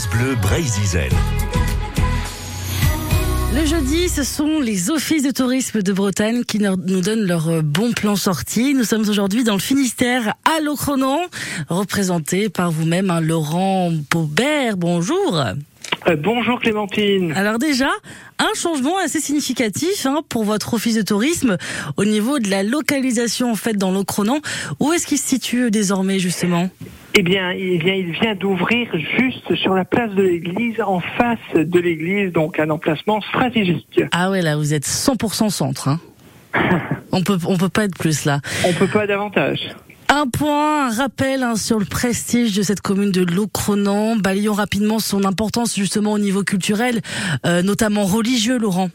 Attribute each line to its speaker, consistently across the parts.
Speaker 1: France Bleu Brésil.
Speaker 2: Le jeudi, ce sont les offices de tourisme de Bretagne qui nous donnent leur bon plan sortie. Nous sommes aujourd'hui dans le Finistère à Locronan, représenté par vous-même, hein, Laurent Paubert. Bonjour.
Speaker 3: Euh, bonjour Clémentine.
Speaker 2: Alors déjà, un changement assez significatif hein, pour votre office de tourisme au niveau de la localisation en fait dans Locronan. Où est-ce qu'il se situe désormais justement?
Speaker 3: Eh bien, il vient, il vient d'ouvrir juste sur la place de l'église, en face de l'église, donc un emplacement stratégique.
Speaker 2: Ah ouais, là, vous êtes 100% centre. Hein. on peut, on peut pas être plus là.
Speaker 3: On peut pas davantage.
Speaker 2: Un point, un rappel hein, sur le prestige de cette commune de Locronan. Balayons rapidement son importance justement au niveau culturel, euh, notamment religieux, Laurent.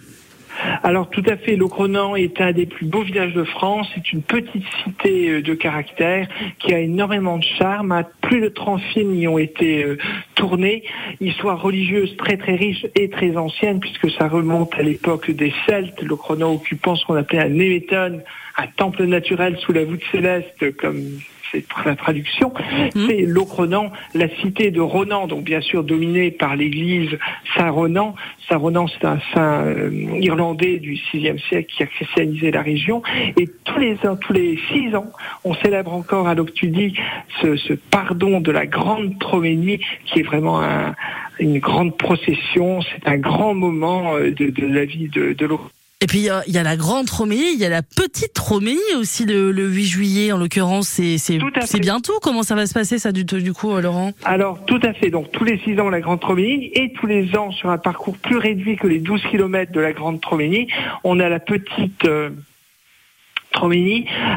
Speaker 3: Alors tout à fait, Locronan est un des plus beaux villages de France. C'est une petite cité euh, de caractère qui a énormément de charme. Plus de 30 films y ont été euh, tournés. Histoire religieuse très très riche et très ancienne puisque ça remonte à l'époque des Celtes. Locronan occupant ce qu'on appelait un Néméton, un temple naturel sous la voûte céleste comme c'est la traduction, mmh. c'est Locronan, la cité de Ronan, donc bien sûr dominée par l'église Saint-Ronan. Saint-Ronan, c'est un saint euh, irlandais du VIe siècle qui a christianisé la région. Et tous les ans, tous les six ans, on célèbre encore à l'Octudie ce, ce, pardon de la grande Troménie, qui est vraiment un, une grande procession. C'est un grand moment euh, de, de la vie de, de Locronan.
Speaker 2: Et puis il y, a la grande Romélie, il y a la petite Romélie aussi le, le 8 juillet en l'occurrence. C'est c'est bientôt. Comment ça va se passer ça du, du coup, euh, Laurent?
Speaker 3: Alors tout à fait. Donc tous les 6 ans la grande Romélie et tous les ans sur un parcours plus réduit que les 12 km de la grande Romélie, on a la petite euh,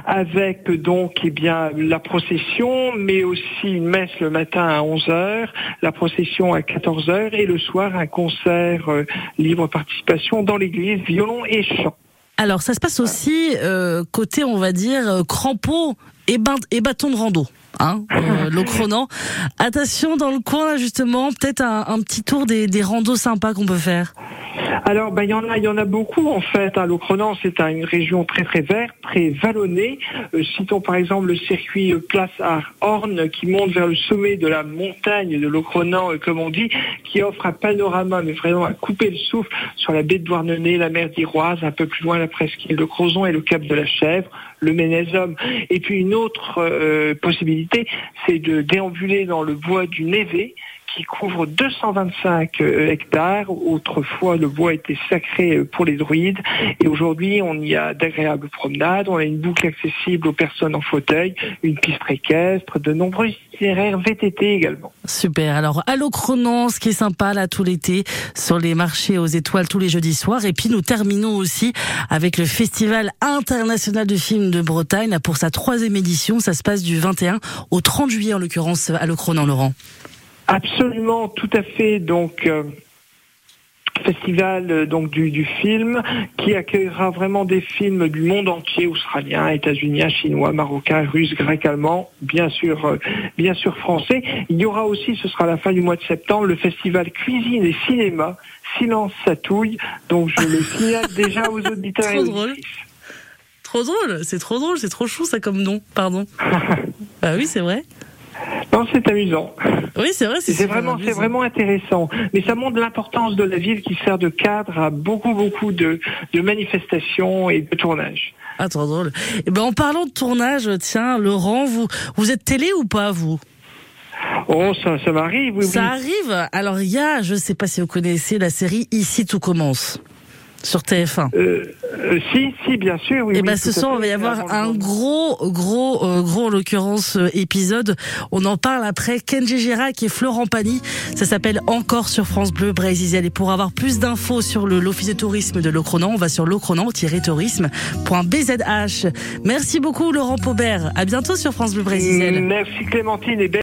Speaker 3: Avec donc eh bien la procession, mais aussi une messe le matin à 11h, la procession à 14h et le soir un concert euh, libre participation dans l'église, violon et chant.
Speaker 2: Alors ça se passe aussi euh, côté on va dire euh, crampons et, et bâton de rando. Hein, euh, Locronan. Attention dans le coin justement, peut-être un, un, petit tour des, des randos sympas qu'on peut faire.
Speaker 3: Alors, ben, il y en a, il y en a beaucoup en fait. Hein. Locronan, c'est une région très très verte, très vallonnée. Euh, citons par exemple le circuit euh, Place à Horn qui monte vers le sommet de la montagne de Locronan, euh, comme on dit, qui offre un panorama, mais vraiment à couper le souffle sur la baie de Douarnenez, la mer d'Iroise, un peu plus loin la presqu'île de Crozon et le cap de la Chèvre, le Ménésum. Et puis une autre euh, possibilité, c'est de déambuler dans le bois du Névé qui couvre 225 euh, hectares. Autrefois, le bois était sacré euh, pour les druides et aujourd'hui, on y a d'agréables promenades, on a une boucle accessible aux personnes en fauteuil, une piste équestre, de nombreux itinéraires VTT également.
Speaker 2: Super. Alors, à Cronan, ce qui est sympa là tout l'été, sur les marchés aux étoiles tous les jeudis soirs. Et puis, nous terminons aussi avec le Festival international de films de Bretagne pour sa troisième édition. Ça se passe du 21 au 30 juillet, en l'occurrence, à Cronan, Laurent.
Speaker 3: Absolument, tout à fait. Donc, euh, festival euh, donc du, du, film qui accueillera vraiment des films du monde entier, australien, états-unien, chinois, marocain, russe, grec, allemand, bien sûr, euh, bien sûr français. Il y aura aussi, ce sera la fin du mois de septembre, le festival cuisine et cinéma. Silence Satouille. Donc, je le signale déjà aux auditeurs.
Speaker 2: Trop drôle. Trop drôle, c'est trop drôle, c'est trop chou ça comme nom, pardon. bah oui, c'est vrai.
Speaker 3: C'est amusant.
Speaker 2: Oui, c'est vrai.
Speaker 3: C'est vraiment, c'est vraiment intéressant. Mais ça montre l'importance de la ville qui sert de cadre à beaucoup, beaucoup de, de manifestations et de tournages.
Speaker 2: Ah, trop drôle. Et eh ben, en parlant de tournage, tiens, Laurent, vous, vous êtes télé ou pas, vous?
Speaker 3: Oh, ça, ça m'arrive, oui.
Speaker 2: Ça arrive. Alors, il y a, je sais pas si vous connaissez la série Ici tout commence sur TF1.
Speaker 3: Euh, euh, si, si, bien sûr. Oui,
Speaker 2: et eh
Speaker 3: oui,
Speaker 2: ben ce soir, on va y avoir un gros, gros, euh, gros, en l'occurrence, euh, épisode. On en parle après. Kenji Girac et Florent Pagny. Ça s'appelle Encore sur France Bleu Brésil. Et pour avoir plus d'infos sur l'office de tourisme de Locronan, on va sur locronan-tourisme.bzh. Merci beaucoup, Laurent Paubert. À bientôt sur France Bleu Brésil.
Speaker 3: Merci, Clémentine. Et